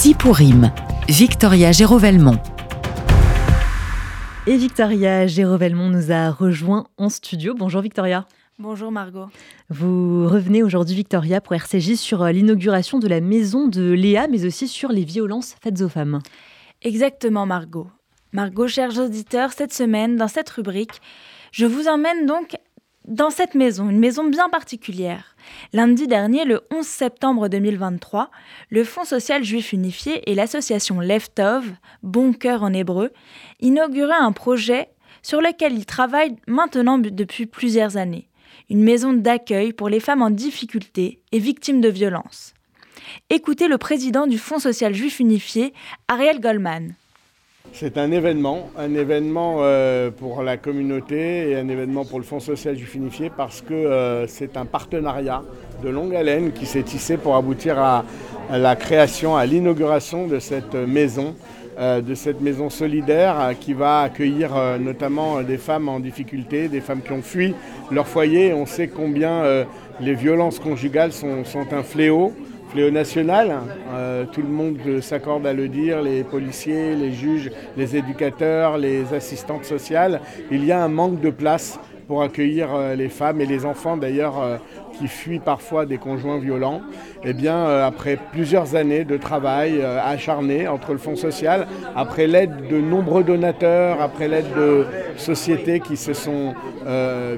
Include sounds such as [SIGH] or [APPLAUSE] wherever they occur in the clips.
Si pour rime, Victoria Gérovelmont. Et Victoria Gérovelmont nous a rejoint en studio. Bonjour Victoria. Bonjour Margot. Vous revenez aujourd'hui Victoria pour RCJ sur l'inauguration de la maison de Léa, mais aussi sur les violences faites aux femmes. Exactement Margot. Margot, chers auditeurs, cette semaine, dans cette rubrique, je vous emmène donc dans cette maison, une maison bien particulière. Lundi dernier, le 11 septembre 2023, le Fonds social juif unifié et l'association Leftov, Bon Cœur en hébreu, inauguraient un projet sur lequel ils travaillent maintenant depuis plusieurs années. Une maison d'accueil pour les femmes en difficulté et victimes de violences. Écoutez le président du Fonds social juif unifié, Ariel Goldman. C'est un événement, un événement euh, pour la communauté et un événement pour le Fonds social juif unifié parce que euh, c'est un partenariat de longue haleine qui s'est tissé pour aboutir à, la création, à l'inauguration de cette maison, euh, de cette maison solidaire qui va accueillir notamment des femmes en difficulté, des femmes qui ont fui leur foyer. On sait combien les violences conjugales sont un fléau fléau national. Euh, tout le monde s'accorde à le dire, les policiers, les juges, les éducateurs, les assistantes sociales. Il y a un manque de place pour accueillir euh, les femmes et les enfants d'ailleurs euh, qui fuient parfois des conjoints violents. Eh bien, euh, après plusieurs années de travail acharné entre le Fonds social, après l'aide de nombreux donateurs, après l'aide de sociétés qui se sont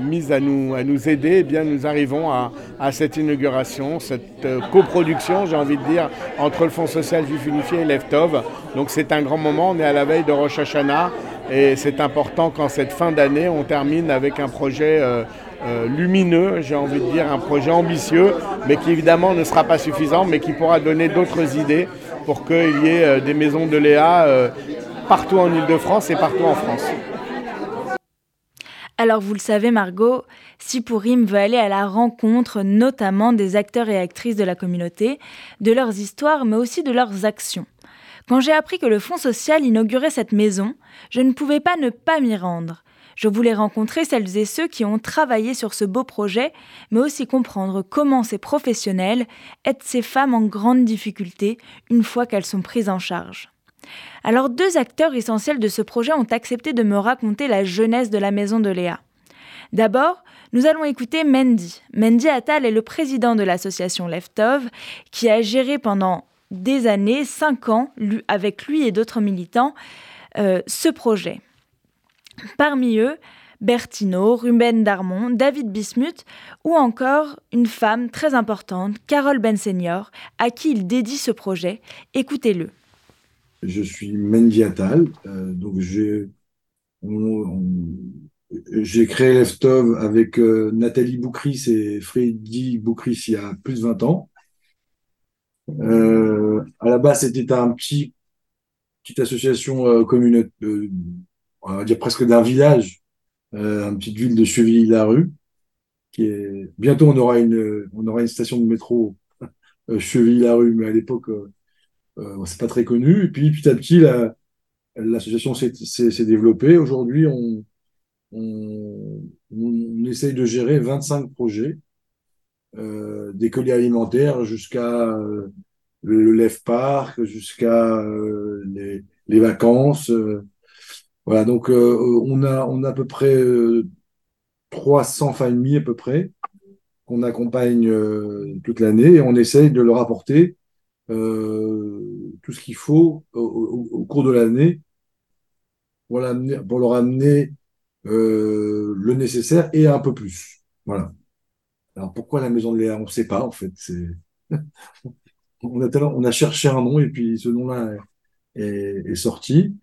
mises à nous, à nous aider, eh bien, nous arrivons à, cette inauguration, cette coproduction, j'ai envie de dire, entre le Fonds social juif unifié et l'EFTOV. Donc c'est un grand moment, on est à la veille de Rosh Hashanah et c'est important qu'en cette fin d'année, on termine avec un projet euh, euh, lumineux, j'ai envie de dire, un projet ambitieux, mais qui évidemment ne sera pas suffisant, mais qui pourra donner d'autres idées pour qu'il y ait euh, des maisons de Léa partout en Ile-de-France et partout en France. Alors vous le savez Margot, Sipourim veut aller à la rencontre notamment des acteurs et actrices de la communauté, de leurs histoires mais aussi de leurs actions. Quand j'ai appris que le Fonds social inaugurait cette maison, je ne pouvais pas ne pas m'y rendre. Je voulais rencontrer celles et ceux qui ont travaillé sur ce beau projet, mais aussi comprendre comment ces professionnels aident ces femmes en grande difficulté une fois qu'elles sont prises en charge. Alors deux acteurs essentiels de ce projet ont accepté de me raconter la jeunesse de la maison de Léa. D'abord, nous allons écouter Mendy. Mendy Attal est le président de l'association Leftov, qui a géré pendant des années, cinq ans, avec lui et d'autres militants, euh, ce projet. Parmi eux, Bertino, Ruben Darmon, David Bismuth ou encore une femme très importante, Carole Bensenior, à qui il dédie ce projet. Écoutez-le. Je suis Mendy Attal, euh, donc j'ai créé Leftov avec euh, Nathalie Boukris et Freddy Boukris il y a plus de 20 ans. Euh, à la base, c'était un petit petite association euh, commune, euh, on va dire presque d'un village, euh, une petite ville de Chevilly-la-Rue, qui est bientôt on aura une on aura une station de métro euh, Chevilly-la-Rue, mais à l'époque euh, c'est pas très connu. Et puis petit à petit l'association s'est développée. Aujourd'hui, on, on, on, essaye de gérer 25 projets euh, des colis alimentaires jusqu'à euh, le, Lève Park, jusqu'à euh, les, les, vacances. voilà, donc on a on a à peu près 300 familles à peu près qu'on accompagne toute l'année et on essaye de leur apporter tout ce qu'il faut au, au, cours de l'année pour, pour leur amener le nécessaire et un peu plus. Voilà. Pourquoi la maison de Léa? On ne sait pas en fait. [LAUGHS] on, a cherché un nom et puis ce nom-là est, sorti.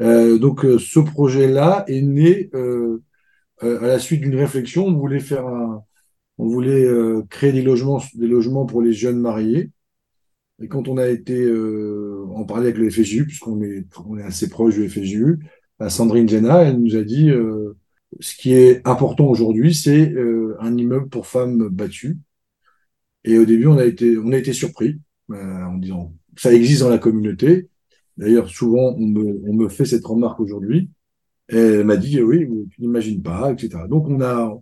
Euh, donc euh, ce projet-là est né euh, à la suite d'une réflexion. On voulait créer des logements, pour les jeunes mariés. Et quand on a été en parler avec le FSJU, puisqu'on est, assez proche du FSJU, Sandrine Zena, elle nous a dit ce qui est important aujourd'hui, c'est euh, un immeuble pour femmes battues. Et au début, on a été, on a été surpris euh, en disant ça existe dans la communauté. D'ailleurs, souvent, on me, on me fait cette remarque aujourd'hui. Elle m'a dit oui, tu n'imagines pas, etc. Donc, on a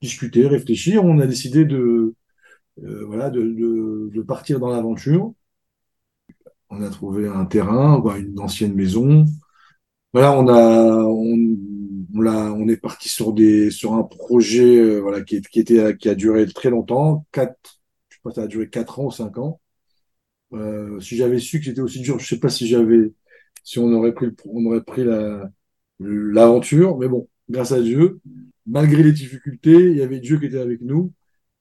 discuté, réfléchi, on a décidé de, euh, voilà, de, de, de, partir dans l'aventure. on a trouvé un terrain, une ancienne maison. Voilà, on a, on, on, on est parti sur des, sur un projet, euh, voilà, qui, était, qui a duré très longtemps, quatre, je sais pas, ça a duré quatre ans ou cinq ans. Euh, si j'avais su que c'était aussi dur, je sais pas si j'avais, si on aurait pris, on aurait pris la, l'aventure, mais bon, grâce à Dieu, malgré les difficultés, il y avait Dieu qui était avec nous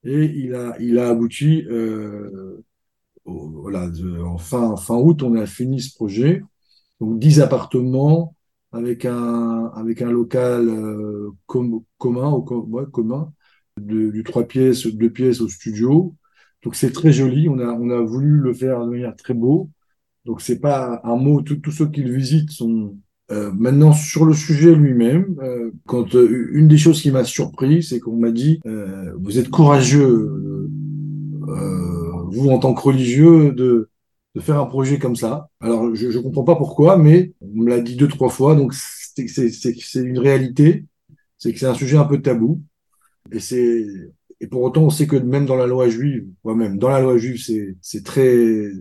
et il a, il a abouti. Euh, voilà, en fin, fin août, on a fini ce projet. Donc 10 appartements avec un, avec un local euh, commun, au, commun, de, du trois pièces, deux pièces au studio. Donc c'est très joli. On a, on a voulu le faire de manière très beau. Donc c'est pas un mot. Tous ceux qui le visitent sont euh, maintenant sur le sujet lui-même. Euh, quand euh, une des choses qui m'a surpris, c'est qu'on m'a dit vous êtes courageux, vous en tant que religieux, de de faire un projet comme ça. Alors, je ne comprends pas pourquoi, mais on me l'a dit deux, trois fois, donc c'est une réalité, c'est que c'est un sujet un peu tabou. Et et pour autant, on sait que même dans la loi juive, moi même dans la loi juive, c'est très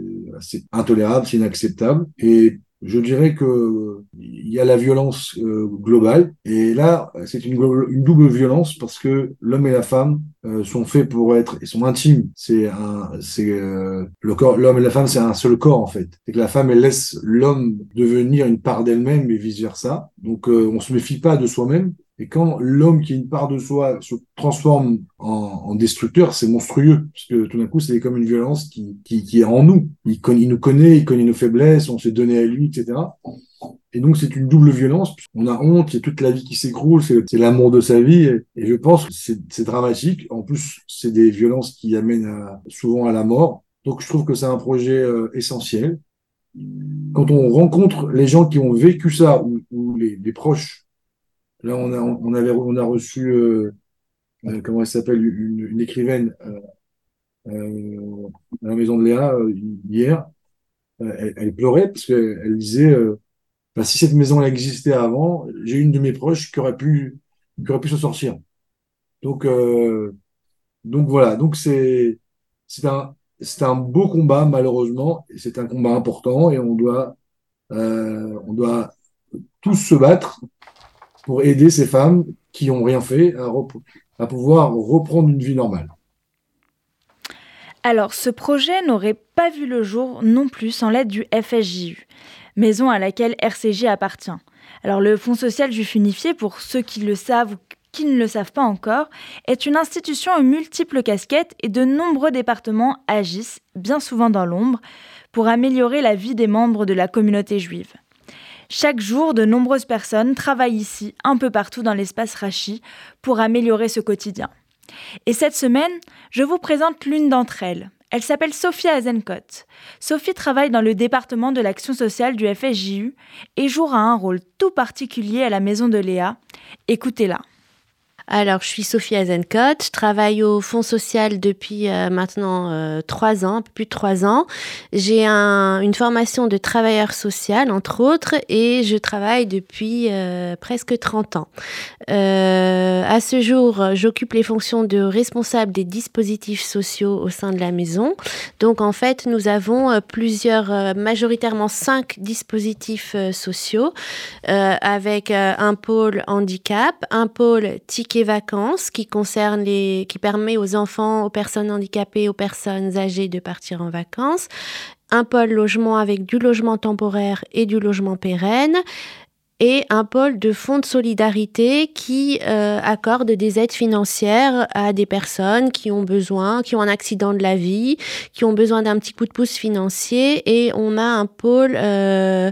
c'est intolérable, c'est inacceptable. Et je dirais que il y a la violence euh, globale. Et là c'est une, double violence parce que l'homme et la femme euh, sont faits pour être et sont intimes. C'est un c'est euh, le corps l'homme et la femme c'est un seul corps en fait. C'est que la femme elle laisse l'homme devenir une part d'elle-même et vice versa donc on se méfie pas de soi-même et quand l'homme qui est une part de soi se transforme en, destructeur, c'est monstrueux. Parce que tout d'un coup, c'est comme une violence qui, est en nous. Il, nous connaît, il connaît nos faiblesses, on s'est donné à lui, etc. Et donc, c'est une double violence. On a honte, il y a toute la vie qui s'écroule, c'est l'amour de sa vie. Et, je pense que c'est dramatique. En plus, c'est des violences qui amènent souvent à la mort. Donc, je trouve que c'est un projet euh, essentiel. Quand on rencontre les gens qui ont vécu ça, ou, les proches Là, on a, on avait, on a reçu, euh, euh, comment elle s'appelle, une, écrivaine euh, à la maison de Léa hier. Elle, pleurait parce qu'elle disait, bah, si cette maison existait avant, j'ai une de mes proches qui aurait pu, qui aurait pu se sortir. Donc, donc voilà. Donc c'est, c'est un, c'est un beau combat malheureusement. C'est un combat important et on doit, on doit tous se battre pour aider ces femmes qui n'ont rien fait à, pouvoir reprendre une vie normale. Alors, ce projet n'aurait pas vu le jour non plus sans l'aide du FSJU, maison à laquelle RCJ appartient. Alors, le Fonds social juif unifié, pour ceux qui le savent ou qui ne le savent pas encore, est une institution aux multiples casquettes et de nombreux départements agissent, bien souvent dans l'ombre, pour améliorer la vie des membres de la communauté juive. Chaque jour, de nombreuses personnes travaillent ici, un peu partout dans l'espace Rachi, pour améliorer ce quotidien. Et cette semaine, je vous présente l'une d'entre elles. Elle s'appelle Sophie Azencott. Sophie travaille dans le département de l'action sociale du FSJU et jouera un rôle tout particulier à la maison de Léa. Écoutez-la. Alors, je suis Sophie Azencott, je travaille au Fonds social depuis euh, maintenant euh, trois ans, plus de trois ans. J'ai un, une formation de travailleur social, entre autres, et je travaille depuis euh, presque 30 ans. à ce jour, j'occupe les fonctions de responsable des dispositifs sociaux au sein de la maison. Donc, en fait, nous avons plusieurs, majoritairement cinq dispositifs sociaux, avec un pôle handicap, un pôle ticket vacances qui concerne les, qui permet aux enfants, aux personnes handicapées, aux personnes âgées de partir en vacances. Un pôle logement avec du logement temporaire et du logement pérenne et un pôle de fonds de solidarité qui euh, accorde des aides financières à des personnes qui ont besoin, qui ont un accident de la vie, qui ont besoin d'un petit coup de pouce financier. Et on a un pôle euh,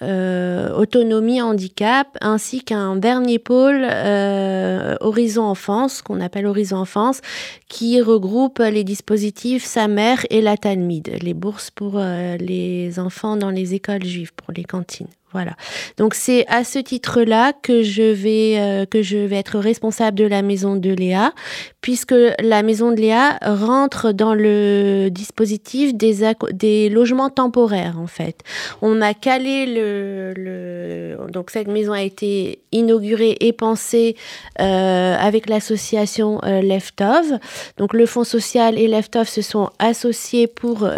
euh, autonomie handicap, ainsi qu'un dernier pôle euh, Horizon Enfance, qu'on appelle Horizon Enfance, qui regroupe les dispositifs sa mère et la Talmide, les bourses pour euh, les enfants dans les écoles juives, pour les cantines. Voilà. Donc c'est à ce titre-là que je vais euh, que je vais être responsable de la maison de Léa, puisque la maison de Léa rentre dans le dispositif des des logements temporaires en fait. On a calé le, le donc cette maison a été inaugurée et pensée euh, avec l'association euh, Leftov. Donc le fonds social et Leftov se sont associés pour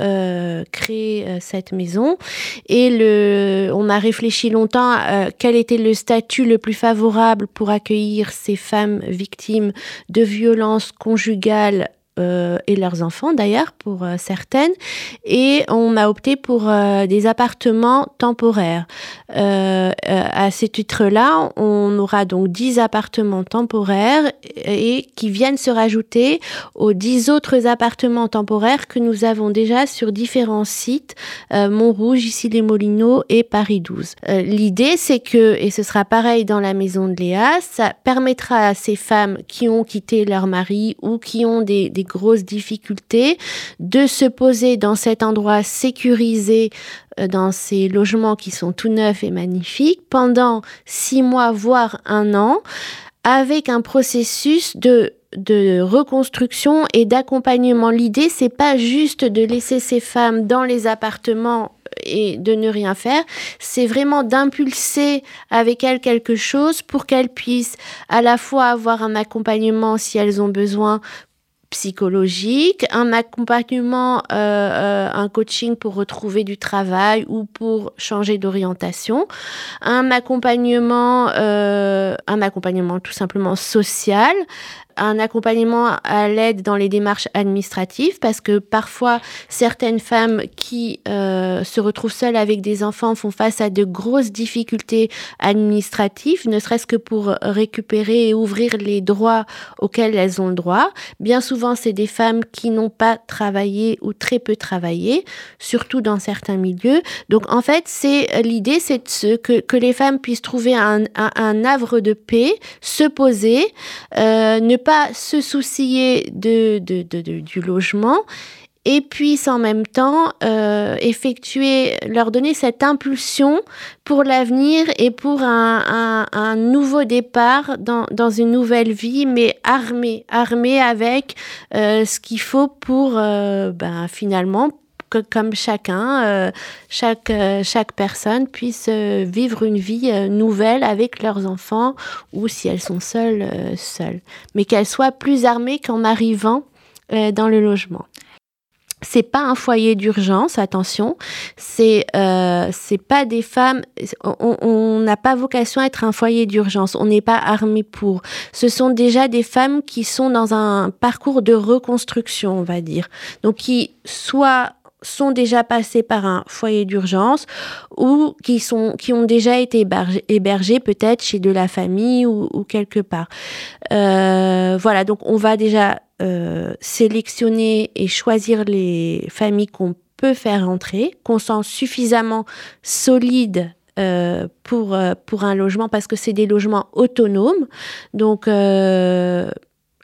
créer cette maison et le on a réfléchi réfléchi longtemps euh, quel était le statut le plus favorable pour accueillir ces femmes victimes de violences conjugales euh, et leurs enfants d'ailleurs pour euh, certaines et on a opté pour euh, des appartements temporaires. à ce titre-là, on aura donc 10 appartements temporaires et qui viennent se rajouter aux 10 autres appartements temporaires que nous avons déjà sur différents sites, Montrouge, ici les Molineaux et Paris 12. L'idée c'est que, et ce sera pareil dans la maison de Léa, ça permettra à ces femmes qui ont quitté leur mari ou qui ont des, des grosses difficultés, de se poser dans cet endroit sécurisé, euh, dans ces logements qui sont tout neufs et magnifiques, pendant six mois, voire un an, avec un processus de de reconstruction et d'accompagnement. L'idée, c'est pas juste de laisser ces femmes dans les appartements et de ne rien faire, c'est vraiment d'impulser avec elles quelque chose pour qu'elles puissent à la fois avoir un accompagnement si elles ont besoin psychologique, un accompagnement, euh, euh, un coaching pour retrouver du travail ou pour changer d'orientation, un accompagnement, euh, un accompagnement tout simplement social, un accompagnement à l'aide dans les démarches administratives parce que parfois certaines femmes qui euh, se retrouvent seules avec des enfants font face à de grosses difficultés administratives, ne serait-ce que pour récupérer et ouvrir les droits auxquels elles ont le droit. Bien souvent, c'est des femmes qui n'ont pas travaillé ou très peu travaillé, surtout dans certains milieux. Donc en fait, c'est l'idée, c'est que, que les femmes puissent trouver un, un, havre de paix, se poser, euh, ne pas se soucier de, du logement et puis en même temps euh, effectuer, leur donner cette impulsion pour l'avenir et pour un, nouveau départ dans, une nouvelle vie, mais armée, armée avec euh, ce qu'il faut pour euh, ben, finalement que comme chacun, euh, chaque, euh, chaque personne puisse euh, vivre une vie nouvelle avec leurs enfants ou si elles sont seules, seules. Mais qu'elles soient plus armées qu'en arrivant dans le logement. C'est pas un foyer d'urgence, attention. C'est c'est pas des femmes. On n'a pas vocation à être un foyer d'urgence. On n'est pas armé pour. Ce sont déjà des femmes qui sont dans un parcours de reconstruction, on va dire. Donc qui soit sont déjà passés par un foyer d'urgence ou qui, sont, qui ont déjà été hébergés, peut-être chez de la famille ou, quelque part. Euh, voilà, donc on va déjà euh, sélectionner et choisir les familles qu'on peut faire entrer, qu'on sent suffisamment solides euh, pour, pour un logement parce que c'est des logements autonomes. Donc,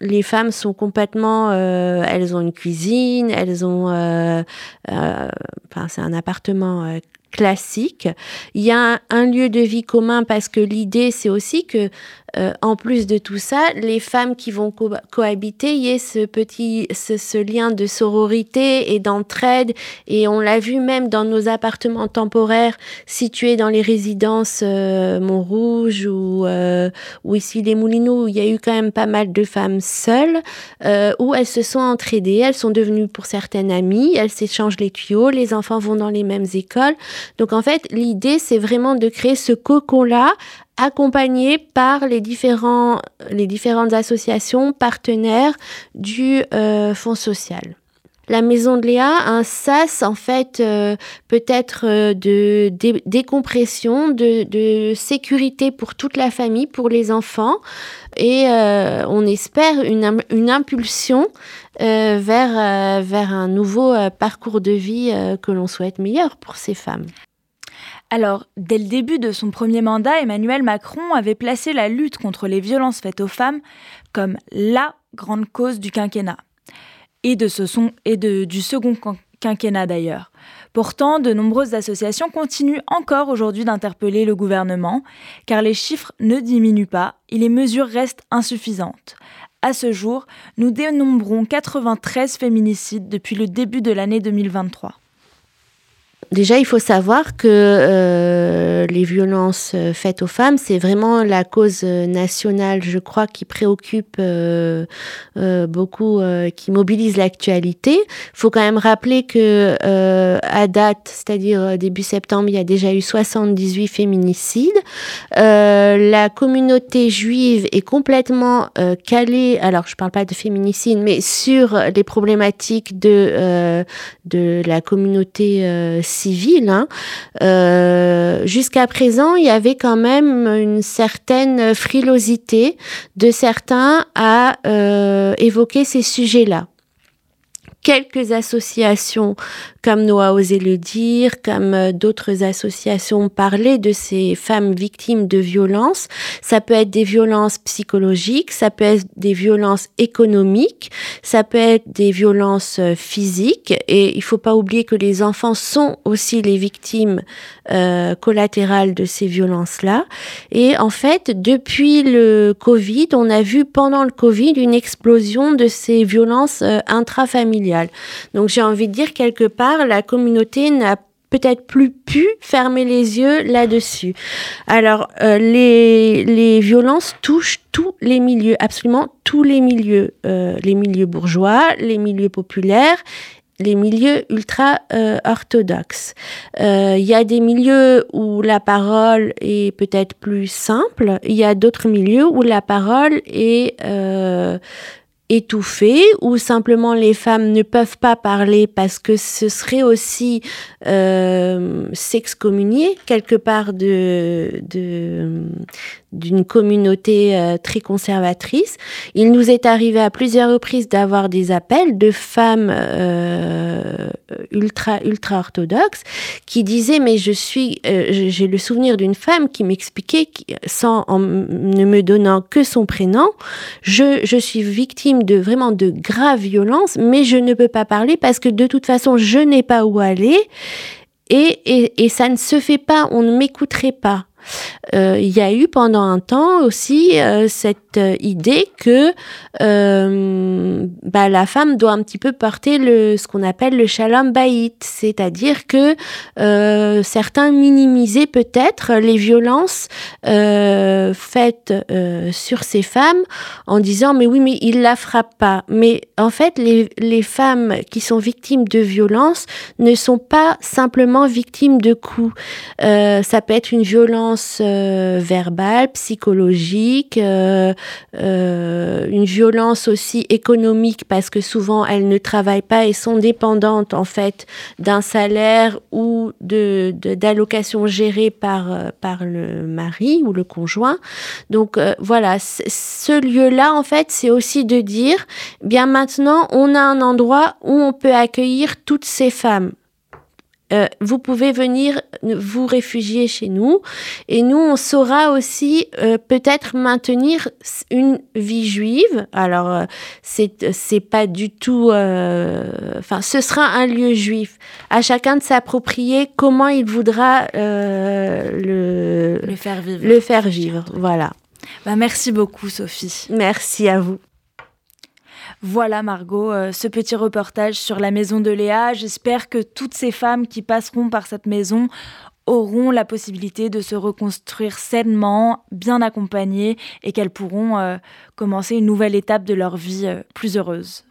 les femmes sont complètement, euh, elles ont une cuisine, elles ont, euh, euh, enfin c'est un appartement classique. Il y a un, lieu de vie commun parce que l'idée c'est aussi que euh, en plus de tout ça, les femmes qui vont cohabiter, il y ait ce petit, ce, lien de sororité et d'entraide. Et on l'a vu même dans nos appartements temporaires situés dans les résidences euh, Montrouge ou, euh, ou ici les Moulineaux, où il y a eu quand même pas mal de femmes seules, où elles se sont entraidées, elles sont devenues pour certaines amies, elles s'échangent les tuyaux, les enfants vont dans les mêmes écoles. Donc en fait, l'idée, c'est vraiment de créer ce cocon-là accompagné par les, différents, les différentes associations partenaires du euh, Fonds social. La maison de Léa un sas en fait euh, peut-être euh, de, décompression, de, sécurité pour toute la famille, pour les enfants, et on espère une, une impulsion vers, vers un nouveau parcours de vie que l'on souhaite meilleur pour ces femmes. Alors, dès le début de son premier mandat, Emmanuel Macron avait placé la lutte contre les violences faites aux femmes comme la grande cause du quinquennat. Et, de du second quinquennat d'ailleurs. Pourtant, de nombreuses associations continuent encore aujourd'hui d'interpeller le gouvernement, car les chiffres ne diminuent pas et les mesures restent insuffisantes. À ce jour, nous dénombrons 93 féminicides depuis le début de l'année 2023. Déjà, il faut savoir que euh, les violences euh, faites aux femmes, c'est vraiment la cause euh, nationale, je crois, qui préoccupe euh, euh, beaucoup, euh, qui mobilise l'actualité. Il faut quand même rappeler que à date, c'est-à-dire début septembre, il y a déjà eu 78 féminicides. la communauté juive est complètement calée. Alors, je ne parle pas de féminicide, mais sur les problématiques de de la communauté Hein. Euh, Jusqu'à présent, il y avait quand même une certaine frilosité de certains à euh, évoquer ces sujets-là quelques associations, comme Noah osé le dire, comme euh, d'autres associations, parlaient de ces femmes victimes de violences. Ça peut être des violences psychologiques, ça peut être des violences économiques, ça peut être des violences euh, physiques. Et il faut pas oublier que les enfants sont aussi les victimes euh, de ces violences-là. Et en fait, depuis le Covid, on a vu pendant le Covid une explosion de ces violences euh, intrafamiliales. Donc j'ai envie de dire quelque part, la communauté n'a peut-être plus pu fermer les yeux là-dessus. Alors, euh, les, les violences touchent tous les milieux, absolument tous les milieux, euh, les milieux bourgeois, les milieux populaires les milieux ultra euh, orthodoxes. Il y a des milieux où la parole est peut-être plus simple, il y a d'autres milieux où la parole est étouffée ou simplement les femmes ne peuvent pas parler parce que ce serait aussi euh, s'excommunier quelque part de, de, d'une communauté euh, très conservatrice. Il nous est arrivé à plusieurs reprises d'avoir des appels de femmes euh, ultra ultra orthodoxes qui disaient mais je suis euh, j'ai le souvenir d'une femme qui m'expliquait sans en ne me donnant que son prénom je, je suis victime de vraiment de graves violences mais je ne peux pas parler parce que de toute façon je n'ai pas où aller et, et, et ça ne se fait pas on ne m'écouterait pas euh, il y a eu pendant un temps aussi euh, cette euh, idée que bah, la femme doit un petit peu porter le, ce qu'on appelle le shalom bayit, c'est-à-dire que certains minimisaient peut-être les violences faites sur ces femmes en disant mais oui mais il la frappe pas. Mais en fait les, les femmes qui sont victimes de violences ne sont pas simplement victimes de coups. ça peut être une violence euh, verbale, psychologique, euh, euh, une violence aussi économique parce que souvent elles ne travaillent pas et sont dépendantes en fait d'un salaire ou de d'allocations gérées par par le mari ou le conjoint. Donc voilà, ce lieu-là en fait, c'est aussi de dire bien maintenant on a un endroit où on peut accueillir toutes ces femmes euh, vous pouvez venir vous réfugier chez nous et nous on saura aussi euh, peut-être maintenir une vie juive. Alors euh, c'est c'est pas du tout enfin ce sera un lieu juif. À chacun de s'approprier comment il voudra le le faire vivre. le faire vivre. Voilà. Bah, merci beaucoup Sophie. Merci à vous voilà Margot, euh, ce petit reportage sur la maison de Léa. J'espère que toutes ces femmes qui passeront par cette maison auront la possibilité de se reconstruire sainement, bien accompagnées, et qu'elles pourront euh, commencer une nouvelle étape de leur vie euh, plus heureuse.